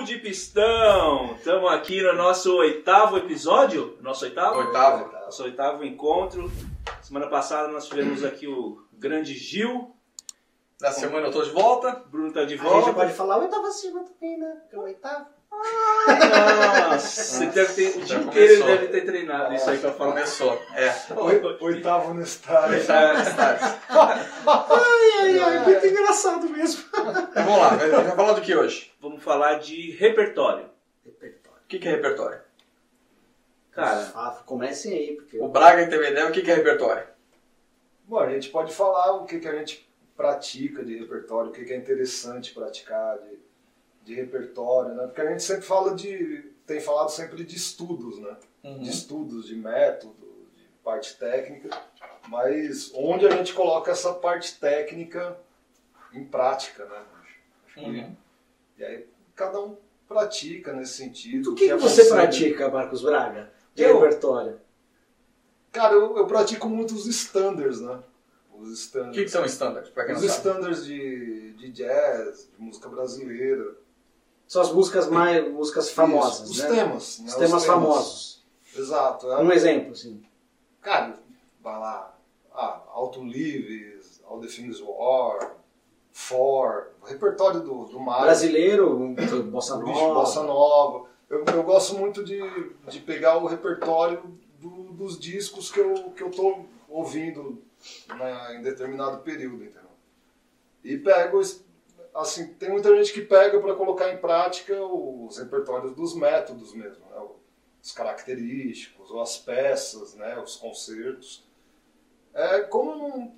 Saúde Pistão! Estamos aqui no nosso oitavo episódio. Nosso oitavo? Oitavo. Nosso oitavo encontro. Semana passada nós tivemos aqui o grande Gil. Na semana eu tô de volta. Bruno tá de A gente volta. já pode falar o oitavo acima também, né? Porque é o oitavo. Nossa, ele deve ter, o dia inteiro ele deve ter treinado isso aí pra falar. Começou. É. Oitavo no estádio. Ai, ai, ai, muito engraçado mesmo. Vamos lá, vai vai falar do que hoje? Vamos falar de repertório. Repertório. O que que é repertório? Cara, Ah, comecem aí, porque O Braga teve ideia, o que que é repertório? Bom, a gente pode falar o que, que a gente pratica de repertório, o que, que é interessante praticar de, de repertório, né? Porque a gente sempre fala de. tem falado sempre de estudos, né? Uhum. De estudos, de método, de parte técnica, mas onde a gente coloca essa parte técnica em prática, né? Acho que- Uhum. E aí cada um pratica nesse sentido. o que, que você pratica, Marcos Braga? De Eu? repertório. Cara, eu, eu pratico muito os standards, né? Os O standards. que que são standards, Os standards de, de jazz, de música brasileira. São as músicas mais músicas famosas, Isso, né? Os temas. né? Os temas famosos. Exato. é. Um exemplo, assim. Cara, vai lá. Ah, Alto Lives, All the Things War, For, o repertório do, do Mário. Brasileiro, bossa Bicho, nova. Bossa Nova. Eu, eu gosto muito de, de pegar o repertório do- dos discos que eu, que eu tô ouvindo né, em determinado período, entendeu? E pego, assim, tem muita gente que pega para colocar em prática os repertórios dos métodos mesmo, né? Os característicos, ou as peças, né? Os concertos. É, como não,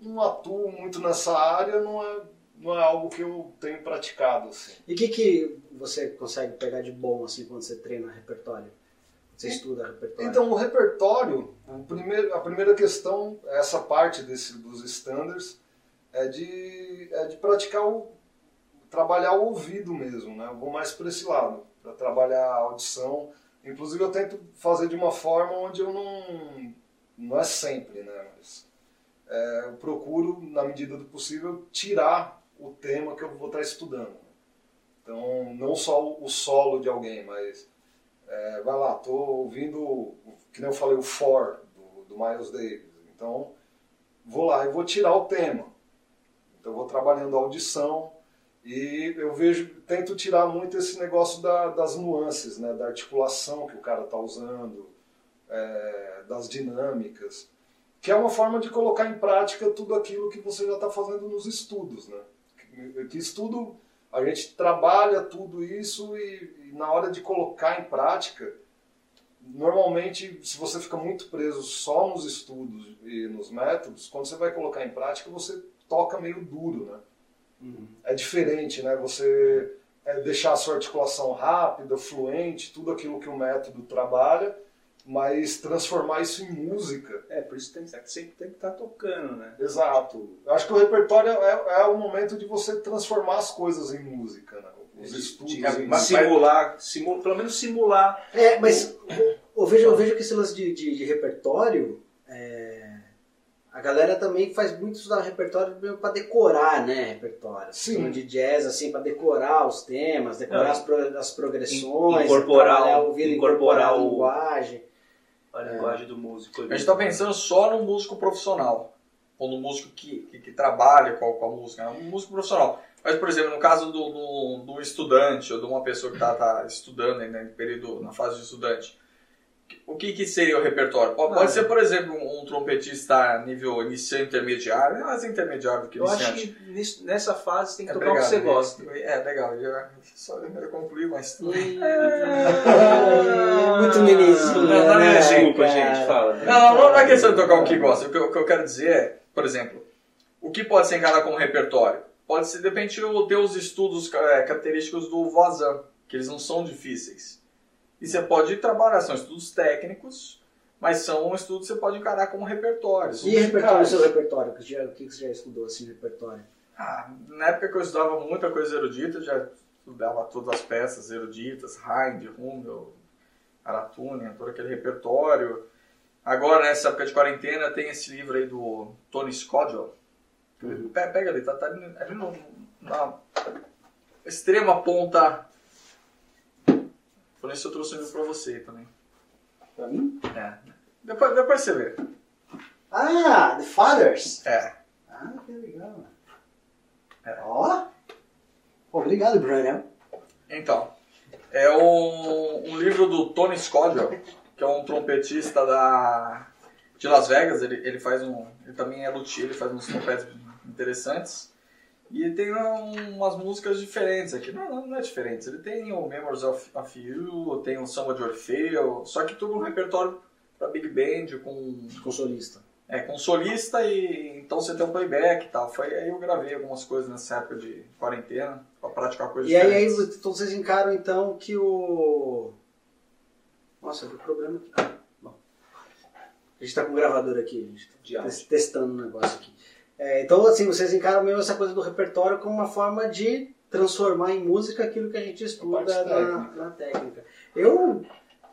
não atuo muito nessa área, não é, não é algo que eu tenho praticado, assim. E o que, que você consegue pegar de bom, assim, quando você treina repertório? Você estuda repertório? Então, o repertório, o primeiro, a primeira questão, essa parte desse, dos standards, é de, é de praticar o. trabalhar o ouvido mesmo, né? Eu vou mais para esse lado, para trabalhar a audição. Inclusive, eu tento fazer de uma forma onde eu não. não é sempre, né? Mas é, eu procuro, na medida do possível, tirar o tema que eu vou estar estudando. Então, não só o- solo de alguém, mas é, vai lá, tô ouvindo, que nem eu falei, o For, do, do Miles Davis. Então, vou lá e vou tirar o tema. Então, vou trabalhando a audição e eu vejo, tento tirar muito esse negócio da- das nuances, né, da articulação que o cara está usando, é, das dinâmicas, que é uma forma de colocar em prática tudo aquilo que você já está fazendo nos estudos. Né? Que, que estudo a gente trabalha tudo isso e, e na hora de colocar em prática, normalmente, se você fica muito preso só nos estudos e nos métodos, quando você vai colocar em prática, você toca meio duro, né? Uhum. É diferente, né? Você é, deixar a sua articulação rápida, fluente, tudo aquilo que o método trabalha, mas transformar isso em música é por isso que tem, sempre tem que estar tocando, né? Exato. Eu acho que o repertório é, é o momento de você transformar as coisas em música, né? Os estudos De- em mas simular, simu- pelo menos simular. É, mas eu vejo, eu vejo que esse lance de, de, de repertório, é, a galera também faz muito estudar repertório pra decorar, né, repertório. Sim. De jazz, assim, pra decorar os temas, decorar Não, as, pro- as progressões, incorporar trabalhar o- o ouvido, incorporar incorporar a o- linguagem. A linguagem do músico. A gente tá pensando só no músico profissional. Ou no músico que, que, que trabalha com a, com a música. né? Um músico profissional. Mas, por exemplo, no caso do, do, do estudante ou de uma pessoa que está tá estudando ainda em período, na fase de estudante, o que, que seria o repertório? Pode, Ah, ser, por exemplo, um, um trompetista nível iniciante intermediário, é mais intermediário do que Eu acho iniciante. que nisso- nessa fase tem que É, tocar o que você obrigado. gosta. É, legal. Eu já, só eu concluí, mas... É, muito menininho. Não, não é né, desculpa, cara? gente, fala. Não, não, não é questão de tocar o que gosta. O que, eu- o que eu quero dizer é, por exemplo, o que pode ser encarado como repertório? Pode ser, de repente, eu ter os estudos é, característicos do Vazan, que eles não são difíceis. E você pode trabalhar, são estudos técnicos, mas são estudos que você pode encarar como repertórios. E repertório, seu repertório? O que, já- o que você já estudou assim, repertório? Ah, na época que eu estudava muita coisa erudita, já estudava todas as peças eruditas, Haydn, Hummel, Aratunian, todo aquele repertório. Agora, nessa época de quarentena, tem esse livro aí do Tony Scodwell. Uhum. Pe- Pega ali, tá, tá ali, ali no- na extrema ponta Por isso eu trouxe um livro pra você também. Pra mim? É. Depois, depois você vê. Ah, The Fathers. É. Ah, que legal. É. Ó. Obrigado, Bruno. Então, é um, um livro do Tony Scodwell, que é um trompetista da, de Las Vegas. Ele, ele faz um. Ele também é luthier, ele faz uns trompetes interessantes. E tem um- umas músicas diferentes aqui. Não, não, é diferentes. Ele tem o Memories of, of You, tem o Samba de Orfeu, só que tudo um repertório para Big Band, com, Consolista. é, com solista e então você tem um playback e tal. Foi aí eu gravei algumas coisas nessa época de quarentena para praticar coisas E aí, aí então vocês encaram então que o. Nossa, deu problema aqui. Ah, bom. A gente tá com um gravador aqui, gente tá testando um negócio aqui. É, então, assim, vocês encaram mesmo essa coisa do repertório como uma forma de transformar em música aquilo que a gente estuda parte na, técnica. na técnica. Eu,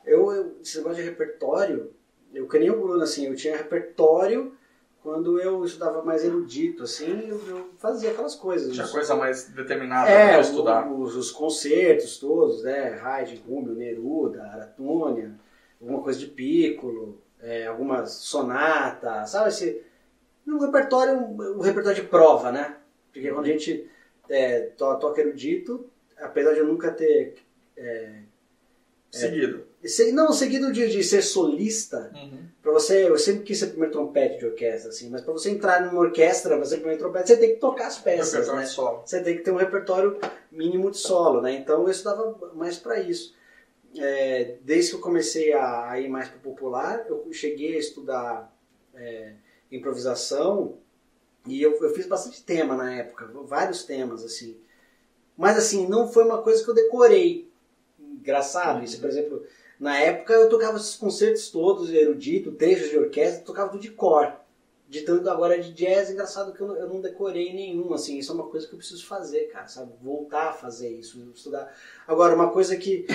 eu, eu, esse negócio de repertório, eu que nem o Bruno, assim, eu tinha repertório quando eu estudava mais erudito, assim, eu, eu fazia aquelas coisas. Tinha Os- coisa mais determinada é, para estudar. Os, os concertos todos, né? Haydn, Rúmio, Neruda, Aratônia, alguma coisa de Piccolo, é, algumas sonatas, sabe? Esse, um repertório, um repertório de prova, né? Porque quando a gente é, to- toca erudito, apesar de eu nunca ter... É, Seguido. se- não, seguido de, de ser solista, Uhum. Pra você, eu sempre quis ser primeiro trompete de orquestra, assim, mas pra você entrar numa orquestra, você ser primeiro trompete, você tem que tocar as peças, Repertório né? solo. Você tem que ter um repertório mínimo de solo, né? Então eu estudava mais pra isso. É, desde que eu comecei a, a ir mais pro popular, eu cheguei a estudar é, improvisação e eu, eu fiz bastante tema na época, vários temas, assim. Mas assim, não foi uma coisa que eu decorei. Engraçado isso, por exemplo, na época eu tocava esses concertos todos, erudito, trechos de orquestra, tocava tudo de cor. De tanto agora de jazz, engraçado que eu não, eu não decorei nenhum, assim, isso é uma coisa que eu preciso fazer, cara, sabe? Voltar a fazer isso, estudar. Agora, uma coisa que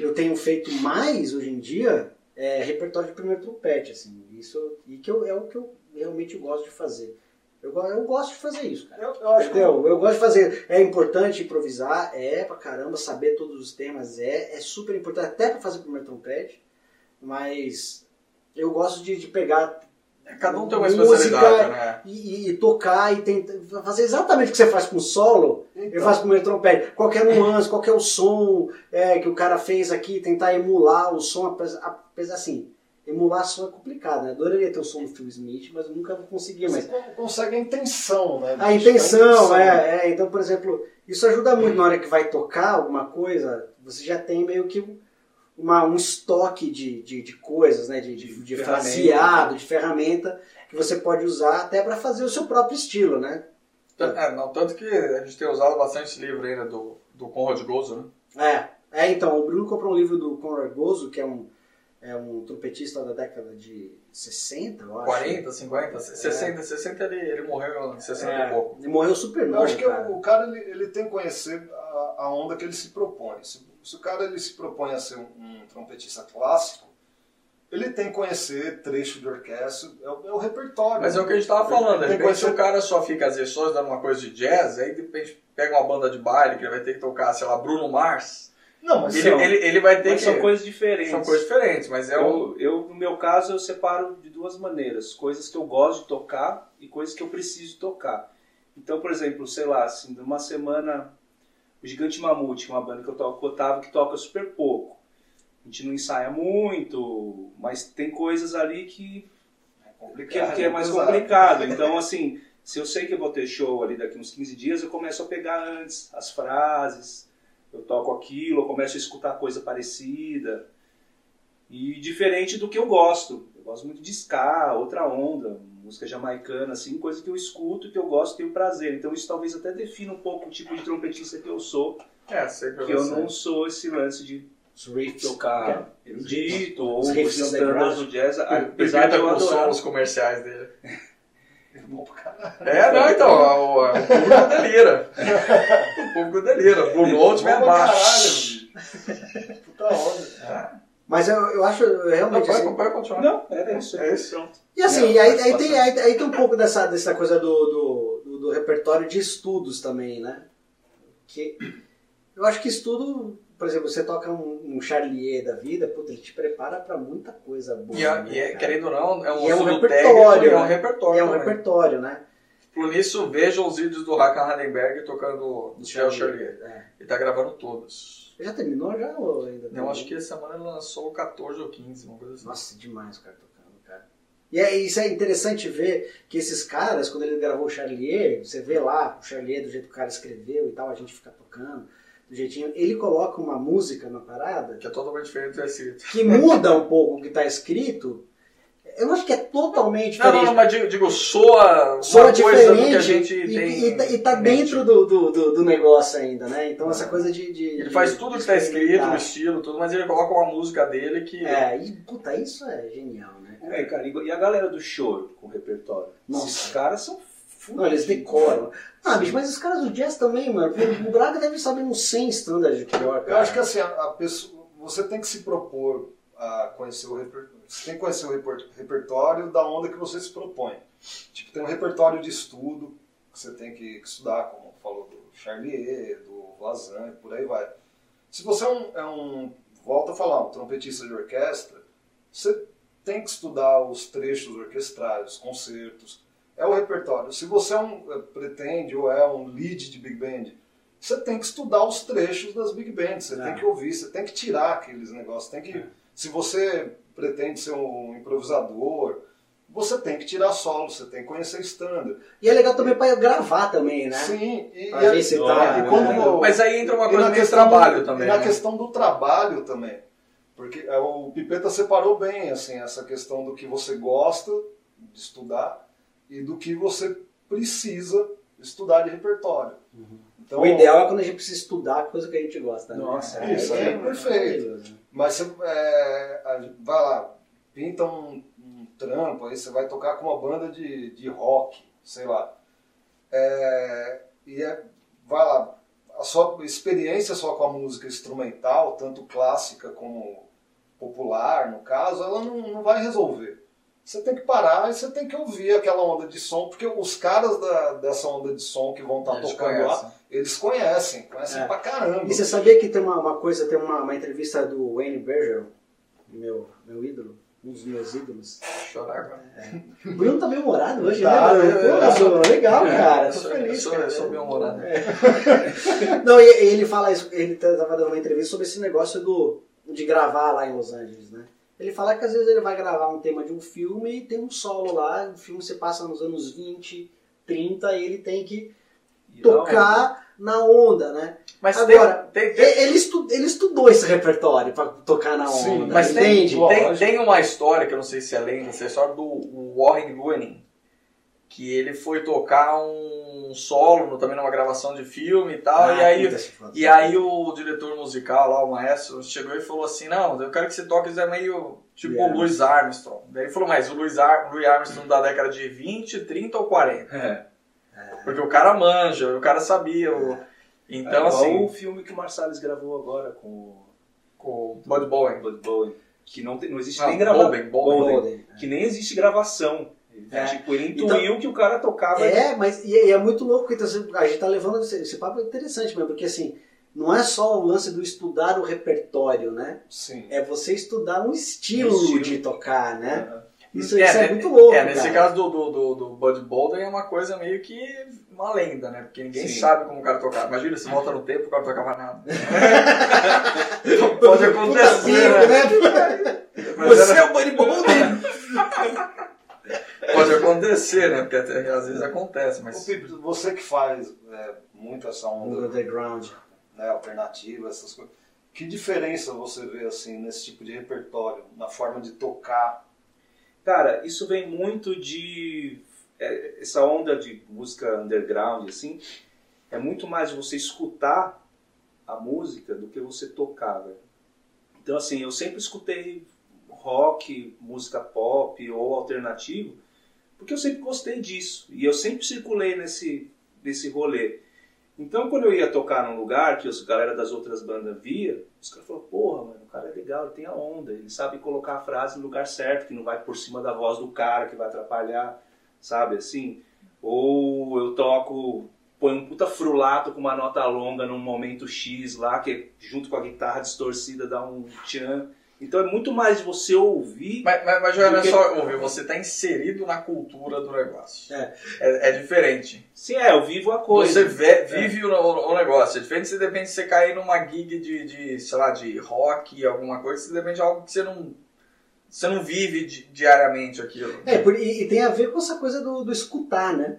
eu tenho feito mais hoje em dia é repertório de primeiro trompete, assim, isso, e que eu, é o que eu realmente gosto de fazer. Eu, eu gosto de fazer isso, cara. Eu, eu acho que? Eu gosto de fazer. É importante improvisar, é pra caramba, saber todos os temas, é, é super importante, até pra fazer primeiro trompete, mas eu gosto de, de pegar Cada um tem uma Música- especialidade, né? e, e tocar e tentar fazer exatamente o que você faz com solo, eu Então, faço com o meu trompete. Qualquer nuance, qualquer o som é, que o cara fez aqui, tentar emular o som, apesar, apesar assim, emular som é complicado, né? Adoraria ter o som do Phil Smith, mas eu nunca vou conseguir, mas você con- consegue a intenção, né? a intenção, é, é. Então, por exemplo, isso ajuda muito na hora que vai tocar alguma coisa, você já tem meio que uma, um estoque de, de, de coisas, né? De, de, de ferramenta. fraseado, de ferramenta que você pode usar até para fazer o seu próprio estilo, né? É, não, tanto que a gente tem usado bastante esse livro ainda do, do Conrad Gozo, né? É, é, então, o Bruno comprou um livro do Conrad Gozo, que é um, é um trompetista da década de 60, eu acho. 40, 50, 60, 60 ele, ele morreu em 60 É, e pouco. Ele morreu super Eu novo, acho que cara. o, cara ele, ele tem que conhecer a, a onda que ele se propõe. Se, se o cara ele se propõe a ser um, um trompetista clássico, ele tem que conhecer trecho de orquestra, é, o- é o repertório. Mas é o que a gente tava falando, de Tem repente se coisa- o cara só fica às vezes só dando uma coisa de jazz, aí de repente pega uma banda de baile que ele vai ter que tocar, sei lá, Bruno Mars, Não, mas ele, São- ele, ele vai ter Mas que... são coisas diferentes. são coisas diferentes, mas é um... Eu, eu, no meu caso, eu separo de duas maneiras. Coisas que eu gosto de tocar e coisas que eu preciso tocar. Então, por exemplo, sei lá, assim, numa semana, o Gigante Mamute, que é uma banda que eu toco com o Otávio, que toca super pouco. A gente não ensaia muito, mas tem coisas ali que, é que, complicado. que é mais complicado. Então, assim, se eu sei que eu vou ter show ali daqui uns 15 dias, eu começo a pegar antes as frases, eu toco aquilo, eu começo a escutar coisa parecida. E diferente do que eu gosto. Eu gosto muito de ska, outra onda, música jamaicana, assim, coisa que eu escuto, que eu gosto, tenho prazer. Então isso talvez até defina um pouco o tipo de trompetista que eu sou, É, sempre que eu não sou esse lance de Os riffs. tocar erudito ou Os os riffs do jazz, apesar de eu os adorar. solos comerciais dele. Bom pra caralho. É, não, então, o, o público delira. O público delira. Blue Note vem abaixo. Puta onda. Mas eu, eu acho eu Não, realmente. pode, assim, pode continuar. Não, era isso. É isso. Pronto. E assim, É, aí, aí, participação. tem, aí, aí tem um pouco dessa, dessa coisa do, do, do, do repertório de estudos também, né? Que eu acho que estudo, por exemplo, você toca um, um Charlier da vida, puta, ele te prepara pra muita coisa boa. E, a- né, e é, querendo ou não, é um é um repertório, técnico e é um né? repertório. É um também. repertório, né? Por isso, vejam os vídeos do Hakan Hardenberg tocando no Shell Charlier. É. Ele tá gravando todos. Já terminou já ou ainda? Eu acho que essa semana ele lançou o 14 ou 15, uma coisa assim. Nossa, demais o cara tocando, cara. E é, isso é interessante ver que esses caras, quando ele gravou o Charlier, você vê lá o Charlier do jeito que o cara escreveu e tal, a gente fica tocando do jeitinho. Ele coloca uma música na parada Que é totalmente diferente do escrito. que muda um pouco o que tá escrito. Eu acho que é totalmente Não, diferente. não, não, mas digo, digo soa uma Soa coisa do diferente que a gente e, tem. e, tá- e tá em mente. dentro do, do, do, do negócio ainda, né? Então essa coisa de. de Ele de faz tudo que está escrito, o estilo, tudo, mas ele coloca uma música dele que. É, e puta, isso é genial, né? É, cara, e a galera do show com repertório? Nossa. Esses caras são Não, eles decoram. Ah, bicho, mas os caras do jazz também, mano. O Braga deve saber uns 100 standards de pior, Eu cara. acho que assim, a, a pessoa, você tem que se propor a conhecer o repertório. Você tem que conhecer o reper- repertório da onda que você se propõe. Tipo, tem um repertório de estudo que você tem que, que estudar, como falou do Charlier, do Lazan e por aí vai. Se você é um, é um, volta a falar, um trompetista de orquestra, você tem que estudar os trechos orquestrais, os concertos. É o repertório. Se você é um, é, pretende ou é um lead de big band, você tem que estudar os trechos das big bands, você É. tem que ouvir, você tem que tirar aqueles negócios, tem que, se você pretende ser um improvisador, você tem que tirar solo, você tem que conhecer standard. E é legal também pra gravar também, né? Sim, e, Pra e ver tá. e quando né? Mas aí entra uma coisa questão trabalho do, também. E na né? questão do trabalho também. Porque é, o Pipeta separou bem assim, essa questão do que você gosta de estudar e do que você precisa estudar de repertório. Então, O ideal é quando a gente precisa estudar coisa que a gente gosta. Né? Nossa, isso aí é perfeito. Mas você é, vai lá, pinta um, um trampo, aí você vai tocar com uma banda de, de rock, sei lá. É, e é, vai lá, a sua experiência só com a música instrumental, tanto clássica como popular, no caso, ela não, não vai resolver. Você tem que parar e você tem que ouvir aquela onda de som, porque os caras da- dessa onda de som que vão estar Eles tocando lá, conhecem. eles conhecem, conhecem É. pra caramba. E você sabia que tem uma, uma coisa, tem uma, uma entrevista do Wayne Bergeron, meu, meu ídolo, um dos meus ídolos. Chorar agora. O Bruno tá meio humorado hoje, Tá, né? é, Pô, é. Bruno, legal, cara. Eu Tô sou- feliz. eu sou- cara. eu sou bem humorado. Não, e, e ele fala isso, ele tava dando uma entrevista sobre esse negócio do, de gravar lá em Los Angeles, né? Ele fala que às vezes ele vai gravar um tema de um filme e tem um solo lá, o filme se passa nos anos 20, 30 e ele tem que E tocar na onda, né? Mas Agora, tem, tem, tem, Ele, estu- ele estudou esse repertório pra tocar na Sim, onda, mas tem, entende? tem, tem uma história, que eu não sei se é lenda, essa história do Warren Luening, que ele foi tocar um solo também numa gravação de filme e tal, Ah, e aí. E aí o diretor musical lá, o maestro, chegou e falou assim, não, eu quero que você toque é meio tipo Louis o Louis Armstrong. Daí ele falou, mas o Louis, Ar Louis Armstrong da década de 20, 30 ou 40? É. Porque o cara manja, o cara sabia. O... Então, é assim, o filme que o Marsalis gravou agora com o com o Bud Bowen. Bud Bowen, que não, tem, não existe nem gravação. Que nem existe gravação. É. Tipo, ele Então- intuiu que o cara tocava. É, mas e, e é muito louco que então, a gente tá levando esse, esse papo é interessante mesmo, porque assim, não é só o lance do estudar o repertório, né? Sim. É você estudar um estilo, Um estilo. de tocar, né? Isso, isso é né, muito louco. É, nesse cara. caso do, do, do, do Bud Bolden é uma coisa meio que uma lenda, né? Porque ninguém Sim. sabe como o cara tocava. Imagina, se volta no tempo, o cara não tocava nada. Pode acontecer, Puta né? né? Você era- é o Buddy Bolden. Pode acontecer, né? Porque até, às vezes acontece, Ô, mas. Pipo, você que faz é, muito essa onda Underground. né, alternativa, essas coisas, que diferença você vê assim nesse tipo de repertório, na forma de tocar? Cara, isso vem muito de. é, essa onda de música underground, assim, é muito mais de você escutar a música do que você tocar, velho. Então, assim, eu sempre escutei rock, música pop ou alternativo, porque eu sempre gostei disso. E eu sempre circulei nesse, nesse rolê. Então, quando eu ia tocar num lugar que os galera das outras bandas via, os caras falaram, porra, mano, o cara é legal, ele tem a onda, ele sabe colocar a frase no lugar certo, que não vai por cima da voz do cara, que vai atrapalhar, sabe, assim. Ou eu toco põe um puta frulato com uma nota longa num momento X lá, que junto com a guitarra distorcida dá um tchan. Então é muito mais você ouvir. Mas, mas, mas não é Porque- só ouvir, você tá inserido na cultura do negócio. É. É, é diferente. Sim, é, eu vivo a coisa. Você vê- vive o, o- o negócio. É diferente se de repente você cair numa gig de, de, sei lá, de rock, alguma coisa, se de repente é algo que você não, você não vive di- diariamente aquilo. É, por- e, e tem a ver com essa coisa do, do escutar, né?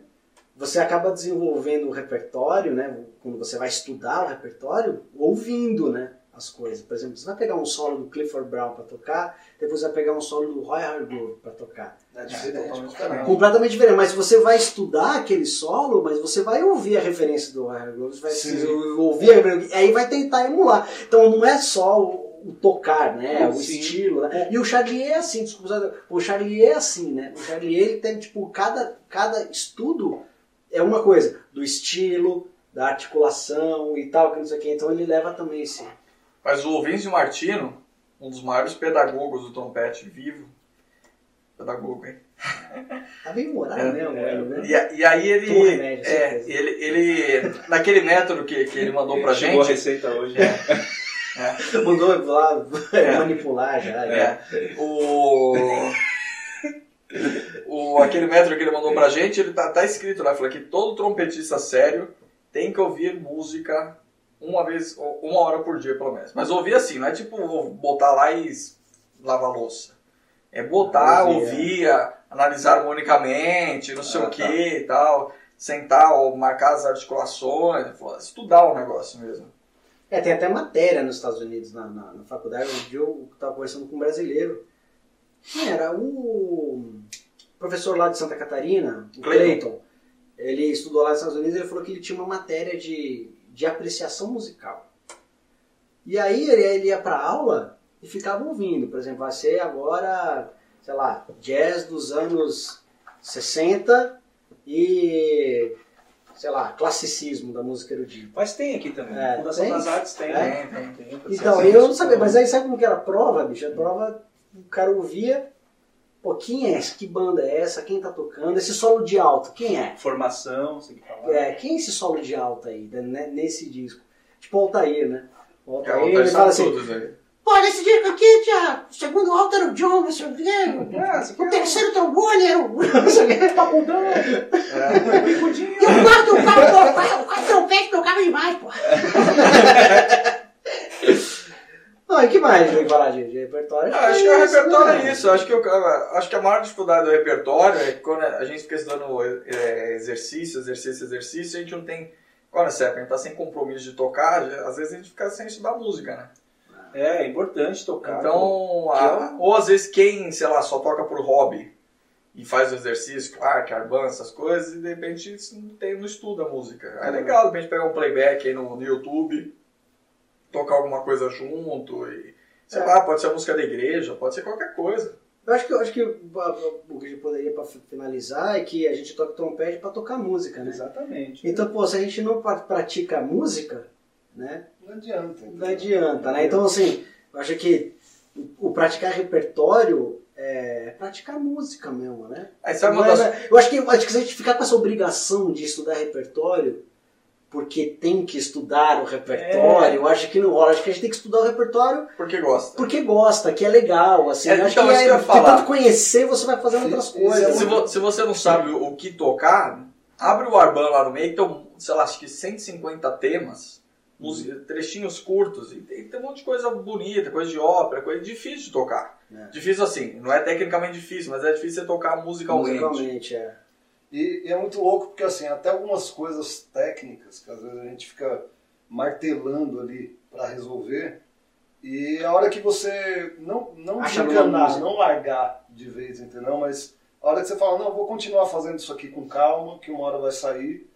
Você acaba desenvolvendo o repertório, né? Quando você vai estudar o repertório, ouvindo, né? As coisas. Por exemplo, você vai pegar um solo do Clifford Brown para tocar, depois vai pegar um solo do Roy Hargrove para tocar. É diferente, caramba. diferente. Completamente diferente, mas você vai estudar aquele solo, mas você vai ouvir a referência do Roy Hargrove, você vai Sim. ouvir a referência, aí vai tentar emular. Então não é só o, o tocar, né? O Sim. estilo, né? E o Charlier é assim, desculpa, o Charlier é assim, né? O Charlier ele tem tipo cada cada estudo é uma coisa do estilo, da articulação e tal, que não sei o que. Então ele leva também esse. Mas o Vince Martino, um dos maiores pedagogos do trompete vivo, pedagogo, hein? Tá bem moral É, mesmo, é. né? E, a- e aí ele, remédio, é, ele, ele, naquele método que, que ele mandou pra Chegou a gente, receita hoje. Mandou lá É. manipular já. né? É. O, o, aquele método que ele mandou pra gente, ele tá, tá escrito lá, falou que todo trompetista sério tem que ouvir música uma vez, uma hora por dia pelo menos. Mas ouvir assim, não é tipo botar lá e lavar louça. É botar, Ouvir, ouvir, a- analisar harmonicamente, não sei Ah, o que tá. e tal. Sentar ou marcar as articulações, estudar o negócio mesmo. É, tem até matéria nos Estados Unidos, na, na, na faculdade, um dia eu estava conversando com um brasileiro. Quem era? O professor lá de Santa Catarina, o Clayton. Clayton. Ele estudou lá nos Estados Unidos e ele falou que ele tinha uma matéria de, de apreciação musical. E aí ele, ele ia para aula e ficava ouvindo. Por exemplo, vai ser agora, sei lá, jazz dos anos 60 e, sei lá, classicismo da música erudita. Mas tem aqui também. É, Fundação tem? das Artes tem. É. né? Tem, tem. Então, eu não sabia, mas aí sabe como que era a prova, bicho? A prova, o cara ouvia, pô, quem é esse? Que banda é essa? Quem tá tocando? Esse solo de alto, quem é? Formação, você que falar. é quem é esse solo de alto aí, né, nesse disco? Tipo o Altair, né? O É, Altair, o ele fala assim, todos aí. pô, nesse disco aqui tinha o segundo alto era o John, não sei o quê, Ah, você o quer terceiro trombone era o... o papudão, É. bicudinho. E o quarto, o quarto, o quarto, o quarto trompete tocava demais, pô. Não, e que mais tem que falar de, de repertório? Ah, acho que o isso, repertório né? é isso. Acho que, eu, acho que a maior dificuldade do repertório é que quando a gente fica estudando é, exercício, exercício, exercício, a gente não tem. Quando você a gente tá sem compromisso de tocar, já- às vezes a gente fica sem estudar música, né? É, é importante tocar. Então, Que a- é ou às vezes quem, sei lá, só toca por hobby e faz o exercício, Clark, Arban, essas coisas, e de repente isso não, tem, não estuda a música. É legal, de repente pegar um playback aí no, no YouTube, tocar alguma coisa junto e. Sei É. lá, pode ser a música da igreja, pode ser qualquer coisa. Eu acho que, eu acho que o o que a gente poderia para finalizar é que a gente toca trompete para tocar música, né? Exatamente. Então, pô, se a gente não pra- pratica música, né? Não adianta. Não adianta, né? Então, assim, eu acho que o, o praticar repertório é praticar música mesmo, né? Aí sabe uma é- das. eu acho que, acho que se a gente ficar com essa obrigação de estudar repertório, porque tem que estudar o repertório, eu acho que não rola. Acho que a gente tem que estudar o repertório Porque gosta. porque gosta, que é legal, assim. É, acho então, que é, que falar. tanto conhecer, você vai fazendo outras Isso- coisas. Se, é vo- se você não sabe o, o que tocar, abre o Arban lá no meio, que tem, sei lá, acho que 150 temas, música- trechinhos curtos, e tem, tem um monte de coisa bonita, coisa de ópera, coisa difícil de tocar. É. Difícil assim, não é tecnicamente difícil, mas é difícil você tocar musicalmente. Musicalmente, é. E, e é muito louco porque assim, até algumas coisas técnicas que às vezes a gente fica martelando ali para resolver, e a hora que você não, não Acha desencanar, não largar de vez, entendeu? Mas a hora que você fala, não, vou continuar fazendo isso aqui com calma, que uma hora vai sair,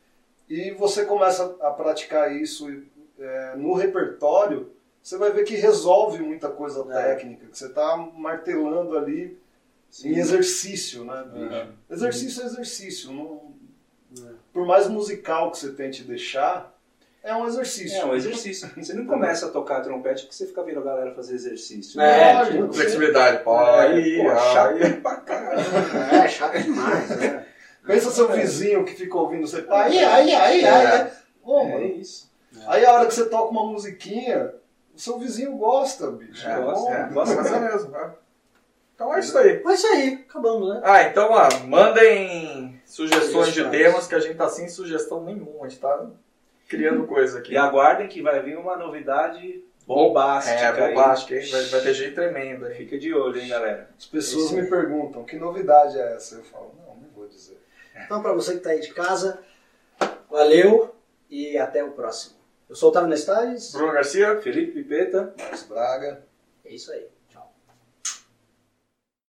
e você começa a praticar isso é, no repertório, você vai ver que resolve muita coisa É. técnica, que você está martelando ali em exercício, né, bicho? Exercício é exercício. Não... É. Por mais musical que você tente deixar, é um exercício. É um exercício. Você não começa a tocar trompete porque você fica vendo a galera fazer exercício. É, né? tipo, Flexibilidade, pô, É, aí, pô, aí. chato pra caralho. É, chato demais, né? Pensa seu vizinho que fica ouvindo você. Aí, aí, aí, aí. Ô, É isso. Aí a hora que você toca uma musiquinha, o seu vizinho gosta, bicho. É, gosta, é, gosta é mesmo. Então é isso aí. É isso aí, acabamos, né? Ah, então, ó, mandem sugestões de Sugestões. temas que a gente tá sem sugestão nenhuma. A gente tá criando coisa aqui. E aguardem que vai vir uma novidade bombástica. É, aí. bombástico, hein? Vai, vai ter jeito tremendo aí. Fica de olho, hein, galera. As pessoas Isso me perguntam, que novidade é essa? Eu falo, não, não vou dizer. Então, pra você que tá aí de casa, valeu e até o próximo. Eu sou o Otávio Nestares. Bruno Garcia? Felipe Pipeta. Marcos Braga. É isso aí.